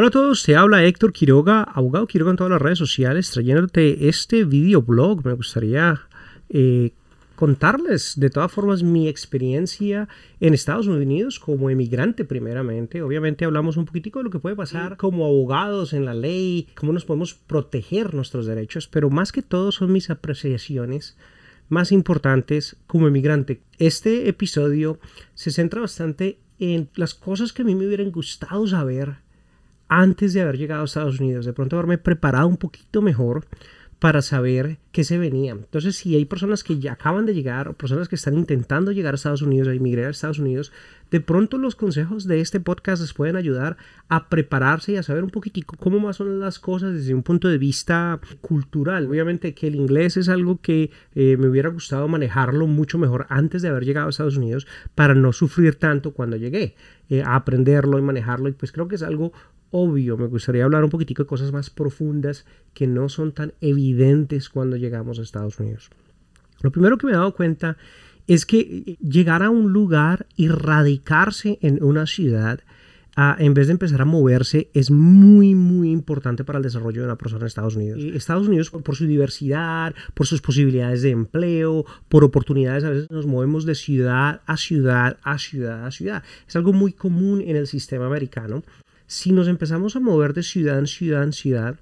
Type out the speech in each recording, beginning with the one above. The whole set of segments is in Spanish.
Hola a todos, te habla Héctor Quiroga, abogado Quiroga en todas las redes sociales, trayéndote este videoblog. Me gustaría eh, contarles de todas formas mi experiencia en Estados Unidos como emigrante primeramente. Obviamente hablamos un poquitico de lo que puede pasar como abogados en la ley, cómo nos podemos proteger nuestros derechos, pero más que todo son mis apreciaciones más importantes como emigrante. Este episodio se centra bastante en las cosas que a mí me hubieran gustado saber antes de haber llegado a Estados Unidos, de pronto haberme preparado un poquito mejor para saber qué se venía. Entonces, si hay personas que ya acaban de llegar o personas que están intentando llegar a Estados Unidos, a emigrar a Estados Unidos, de pronto los consejos de este podcast les pueden ayudar a prepararse y a saber un poquitico cómo más son las cosas desde un punto de vista cultural. Obviamente que el inglés es algo que eh, me hubiera gustado manejarlo mucho mejor antes de haber llegado a Estados Unidos para no sufrir tanto cuando llegué eh, a aprenderlo y manejarlo. Y pues creo que es algo obvio, me gustaría hablar un poquitico de cosas más profundas que no son tan evidentes cuando llegamos a Estados Unidos. Lo primero que me he dado cuenta es que llegar a un lugar y radicarse en una ciudad en vez de empezar a moverse es muy muy importante para el desarrollo de una persona en Estados Unidos. Estados Unidos por su diversidad, por sus posibilidades de empleo, por oportunidades, a veces nos movemos de ciudad a ciudad a ciudad a ciudad. Es algo muy común en el sistema americano si nos empezamos a mover de ciudad en ciudad en ciudad,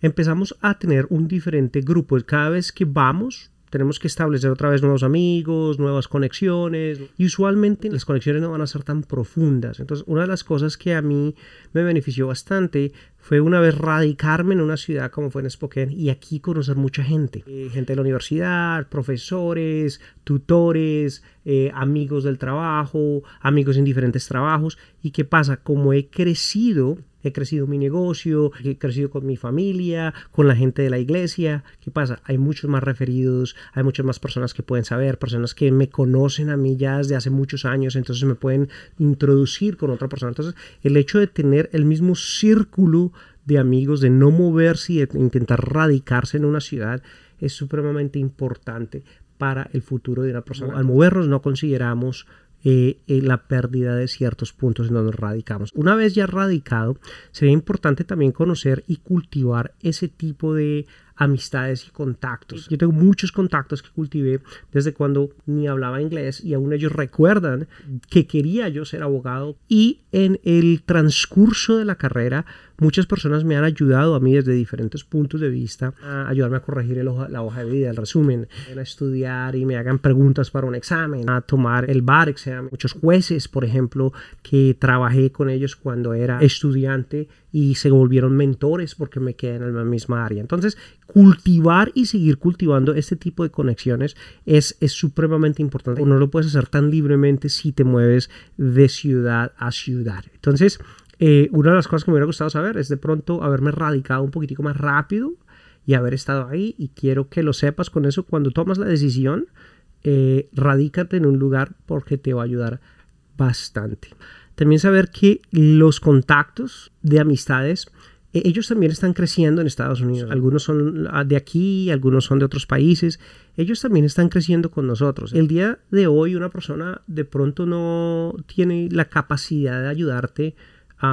empezamos a tener un diferente grupo. Cada vez que vamos, tenemos que establecer otra vez nuevos amigos, nuevas conexiones. Y usualmente las conexiones no van a ser tan profundas. Entonces, una de las cosas que a mí me benefició bastante fue una vez radicarme en una ciudad como fue en Spokane y aquí conocer mucha gente. Eh, gente de la universidad, profesores, tutores, eh, amigos del trabajo, amigos en diferentes trabajos. ¿Y qué pasa? Como he crecido he crecido mi negocio, he crecido con mi familia, con la gente de la iglesia. ¿Qué pasa? Hay muchos más referidos, hay muchas más personas que pueden saber, personas que me conocen a mí ya desde hace muchos años, entonces me pueden introducir con otra persona. Entonces, el hecho de tener el mismo círculo de amigos, de no moverse y de intentar radicarse en una ciudad, es supremamente importante para el futuro de una persona. Al movernos no consideramos eh, eh, la pérdida de ciertos puntos en donde radicamos. Una vez ya radicado, sería importante también conocer y cultivar ese tipo de amistades y contactos. Yo tengo muchos contactos que cultivé desde cuando ni hablaba inglés y aún ellos recuerdan que quería yo ser abogado y en el transcurso de la carrera muchas personas me han ayudado a mí desde diferentes puntos de vista a ayudarme a corregir la hoja de vida, el resumen, a estudiar y me hagan preguntas para un examen, a tomar el bar examen. Muchos jueces, por ejemplo, que trabajé con ellos cuando era estudiante y se volvieron mentores porque me quedé en la misma área. Entonces, cultivar y seguir cultivando este tipo de conexiones es, supremamente importante. No lo puedes hacer tan libremente si te mueves de ciudad a ciudad. Entonces, eh, una de las cosas que me hubiera gustado saber es de pronto haberme radicado un poquitico más rápido y haber estado ahí. Y quiero que lo sepas con eso. Cuando tomas la decisión, eh, radícate en un lugar porque te va a ayudar bastante. También saber que los contactos de amistades, ellos también están creciendo en Estados Unidos. Algunos son ah, de aquí, algunos son de otros países. Ellos también están creciendo con nosotros. El día de hoy una persona de pronto no tiene la capacidad de ayudarte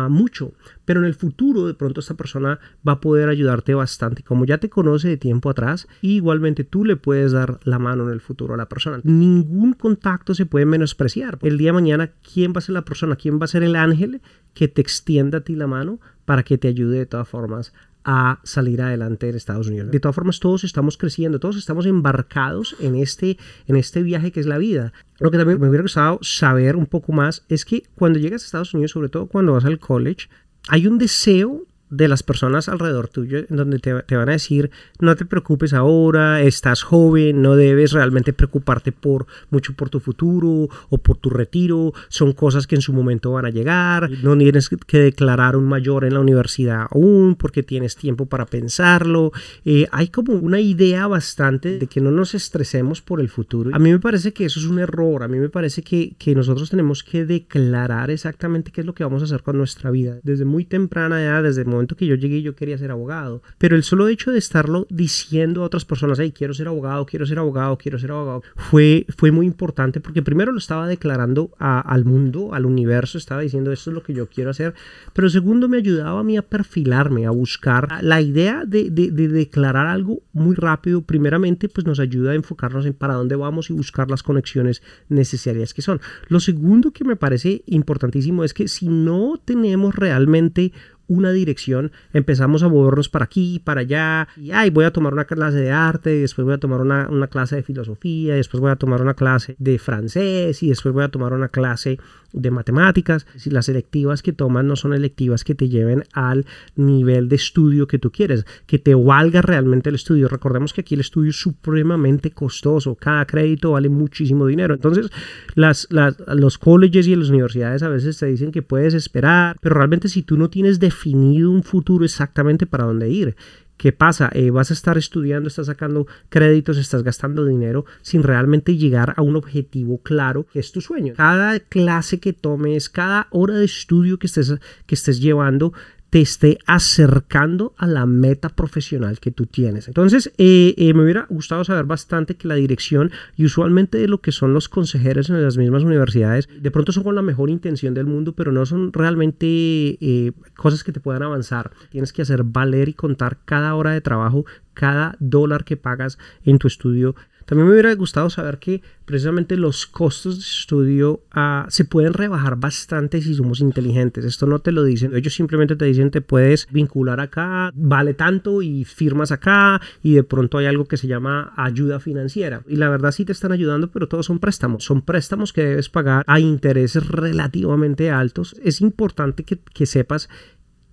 mucho, pero en el futuro de pronto esta persona va a poder ayudarte bastante. Como ya te conoce de tiempo atrás, igualmente tú le puedes dar la mano en el futuro a la persona. Ningún contacto se puede menospreciar. El día de mañana, ¿quién va a ser la persona? ¿Quién va a ser el ángel que te extienda a ti la mano para que te ayude de todas formas a salir adelante en Estados Unidos. De todas formas, todos estamos creciendo, todos estamos embarcados en este, en este viaje que es la vida. Lo que también me hubiera gustado saber un poco más es que cuando llegas a Estados Unidos, sobre todo cuando vas al college, hay un deseo de las personas alrededor tuyo en donde te, van a decir no te preocupes ahora, estás joven, no debes realmente preocuparte por mucho por tu futuro o por tu retiro, son cosas que en su momento van a llegar, no tienes que declarar un mayor en la universidad aún porque tienes tiempo para pensarlo, eh, hay como una idea bastante de que no nos estresemos por el futuro. A mí me parece que eso es un error, a mí me parece que, que nosotros tenemos que declarar exactamente qué es lo que vamos a hacer con nuestra vida. Desde muy temprana edad, desde momento que yo llegué yo quería ser abogado. Pero el solo hecho de estarlo diciendo a otras personas, hey, quiero ser abogado, quiero ser abogado, quiero ser abogado, fue, fue muy importante porque primero lo estaba declarando al mundo, al universo, estaba diciendo esto es lo que yo quiero hacer, pero segundo me ayudaba a mí a perfilarme, a buscar la idea de, de, de declarar algo muy rápido, primeramente pues nos ayuda a enfocarnos en para dónde vamos y buscar las conexiones necesarias que son. Lo segundo que me parece importantísimo es que si no tenemos realmente una dirección, empezamos a movernos para aquí, para allá, y ay, voy a tomar una clase de arte, y después voy a tomar una, una, clase de filosofía, y después voy a tomar una clase de francés, y después voy a tomar una clase de matemáticas. Si las electivas que tomas no son electivas que te lleven al nivel de estudio que tú quieres, que te valga realmente el estudio. Recordemos que aquí el estudio es supremamente costoso, cada crédito vale muchísimo dinero. Entonces, las, las, los colleges y las universidades a veces te dicen que puedes esperar, pero realmente si tú no tienes de definido un futuro exactamente para dónde ir. ¿Qué pasa? Eh, vas a estar estudiando, estás sacando créditos, estás gastando dinero sin realmente llegar a un objetivo claro que es tu sueño. Cada clase que tomes, cada hora de estudio que estés, que estés llevando, te esté acercando a la meta profesional que tú tienes. Entonces, eh, eh, me hubiera gustado saber bastante que la dirección y usualmente de lo que son los consejeros en las mismas universidades, de pronto son con la mejor intención del mundo, pero no son realmente eh, cosas que te puedan avanzar. Tienes que hacer valer y contar cada hora de trabajo, cada dólar que pagas en tu estudio también me hubiera gustado saber que precisamente los costos de estudio ah, se pueden rebajar bastante si somos inteligentes. Esto no te lo dicen. Ellos simplemente te dicen te puedes vincular acá, vale tanto y firmas acá y de pronto hay algo que se llama ayuda financiera. Y la verdad sí te están ayudando, pero todos son préstamos. Son préstamos que debes pagar a intereses relativamente altos. Es importante que, que sepas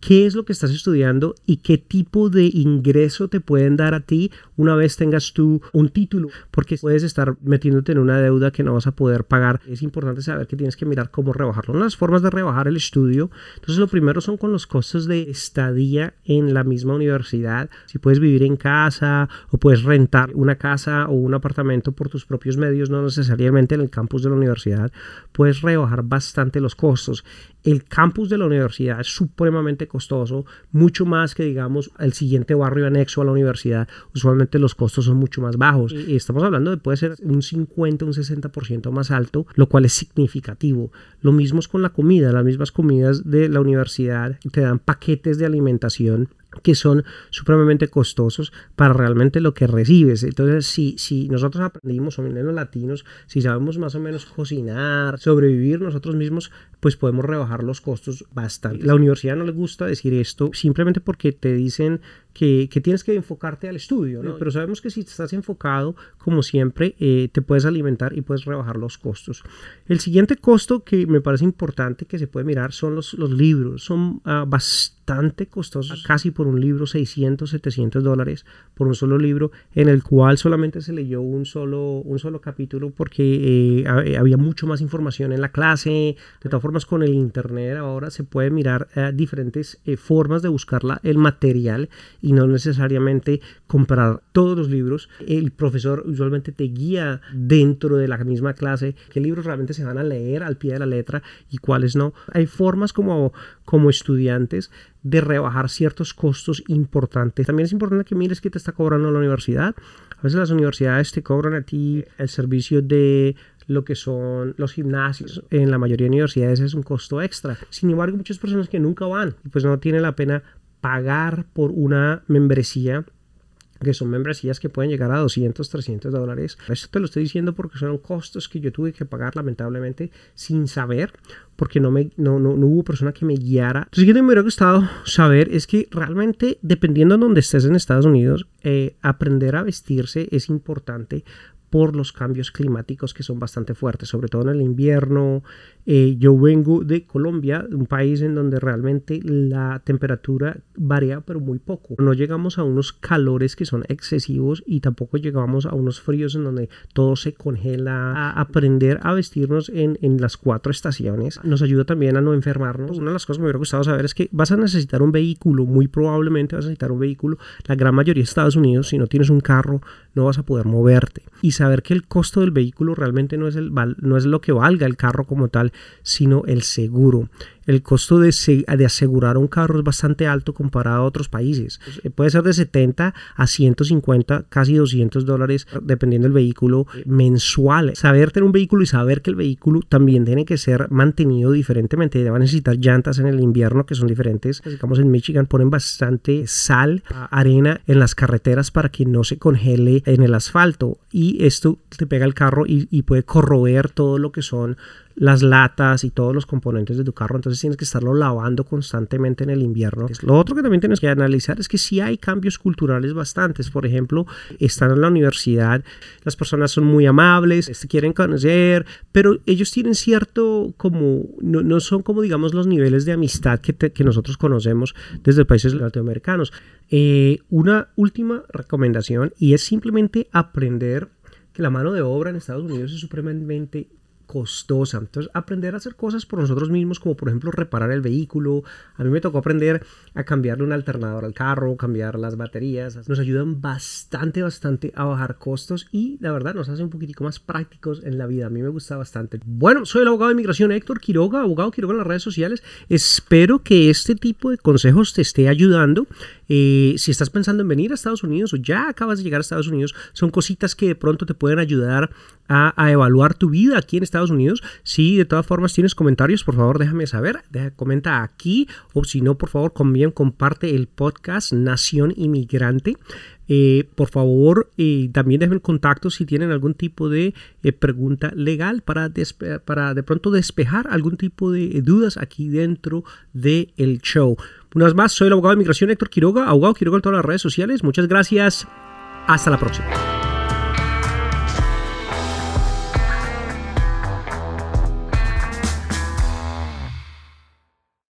qué es lo que estás estudiando y qué tipo de ingreso te pueden dar a ti una vez tengas tú un título, porque puedes estar metiéndote en una deuda que no vas a poder pagar. Es importante saber que tienes que mirar cómo rebajarlo. Una de las formas de rebajar el estudio, entonces lo primero son con los costos de estadía en la misma universidad. Si puedes vivir en casa o puedes rentar una casa o un apartamento por tus propios medios, no necesariamente en el campus de la universidad, puedes rebajar bastante los costos. El campus de la universidad es supremamente costoso, mucho más que digamos el siguiente barrio anexo a la universidad. Usualmente los costos son mucho más bajos y estamos hablando de puede ser un 50, un 60% más alto, lo cual es significativo. Lo mismo es con la comida, las mismas comidas de la universidad te dan paquetes de alimentación que son supremamente costosos para realmente lo que recibes. Entonces, si, si nosotros aprendimos, o menos latinos, si sabemos más o menos cocinar, sobrevivir nosotros mismos, pues podemos rebajar los costos bastante. La universidad no le gusta decir esto simplemente porque te dicen que, que tienes que enfocarte al estudio, ¿no? pero sabemos que si estás enfocado, como siempre, eh, te puedes alimentar y puedes rebajar los costos. El siguiente costo que me parece importante que se puede mirar son los, los libros. Son uh, bastante costosos, casi por un libro 600, 700 dólares por un solo libro, en el cual solamente se leyó un solo, un solo capítulo porque eh, había mucho más información en la clase. De todas formas, con el internet ahora se puede mirar uh, diferentes uh, formas de buscar la, el material y no necesariamente comprar todos los libros. El profesor usualmente te guía dentro de la misma clase qué libros realmente se van a leer al pie de la letra y cuáles no. Hay formas como, como estudiantes de rebajar ciertos costos importantes. También es importante que mires qué te está cobrando la universidad. A veces las universidades te cobran a ti el servicio de lo que son los gimnasios. En la mayoría de universidades es un costo extra. Sin embargo, muchas personas que nunca van, pues no tiene la pena pagar por una membresía que son membresías que pueden llegar a 200, 300 dólares. Esto te lo estoy diciendo porque son costos que yo tuve que pagar lamentablemente sin saber, porque no, me, no, no, hubo persona que me guiara. Siguiente que me hubiera gustado saber es que realmente, dependiendo de donde estés en Estados Unidos, eh, aprender a vestirse es importante por los cambios climáticos que son bastante fuertes, sobre todo en el invierno. Eh, yo vengo de Colombia, un país en donde realmente la temperatura varía, pero muy poco. No llegamos a unos calores que son excesivos y tampoco llegamos a unos fríos en donde todo se congela. A aprender a vestirnos en, en las cuatro estaciones nos ayuda también a no enfermarnos. Una de las cosas que me hubiera gustado saber es que vas a necesitar un vehículo, muy probablemente vas a necesitar un vehículo. La gran mayoría de Estados Unidos, si no tienes un carro, no vas a poder moverte. Y saber que el costo del vehículo realmente no es, el, no es lo que valga el carro como tal, sino el seguro el costo de, de, asegurar un carro es bastante alto comparado a otros países. Eh, puede ser de 70 a 150, casi 200 dólares, dependiendo del vehículo mensual. Saber tener un vehículo y saber que el vehículo también tiene que ser mantenido diferentemente. Va a necesitar llantas en el invierno que son diferentes. Digamos en Michigan ponen bastante sal, arena en las carreteras para que no se congele en el asfalto. Y esto te pega el carro y, y puede corroer todo lo que son las latas y todos los componentes de tu carro, entonces tienes que estarlo lavando constantemente en el invierno. Lo otro que también tienes que analizar es que si hay cambios culturales bastantes, por ejemplo, están en la universidad, las personas son muy amables, quieren conocer, pero ellos tienen cierto como, no, son como digamos los niveles de amistad que, que nosotros conocemos desde países latinoamericanos. Eh, una última recomendación y es simplemente aprender que la mano de obra en Estados Unidos es supremamente costosa. Entonces, aprender a hacer cosas por nosotros mismos, como por ejemplo reparar el vehículo. A mí me tocó aprender a cambiarle un alternador al carro, cambiar las baterías. Nos ayudan bastante, bastante a bajar costos y la verdad nos hace un poquitico más prácticos en la vida. A mí me gusta bastante. Bueno, soy el abogado de inmigración Héctor Quiroga, abogado Quiroga en las redes sociales. Espero que este tipo de consejos te esté ayudando. Eh, si estás pensando en venir a Estados Unidos o ya acabas de llegar a Estados Unidos, son cositas que de pronto te pueden ayudar a, evaluar tu vida aquí en Estados Unidos. Si de todas formas tienes comentarios, por favor déjame saber. Deja, comenta aquí o si no, por favor, también comparte el podcast Nación Inmigrante. Eh, por favor, eh, también dejen contacto si tienen algún tipo de eh, pregunta legal para, de pronto despejar algún tipo de dudas aquí dentro del el show. Una vez más, soy el abogado de inmigración Héctor Quiroga, abogado Quiroga en todas las redes sociales. Muchas gracias. Hasta la próxima.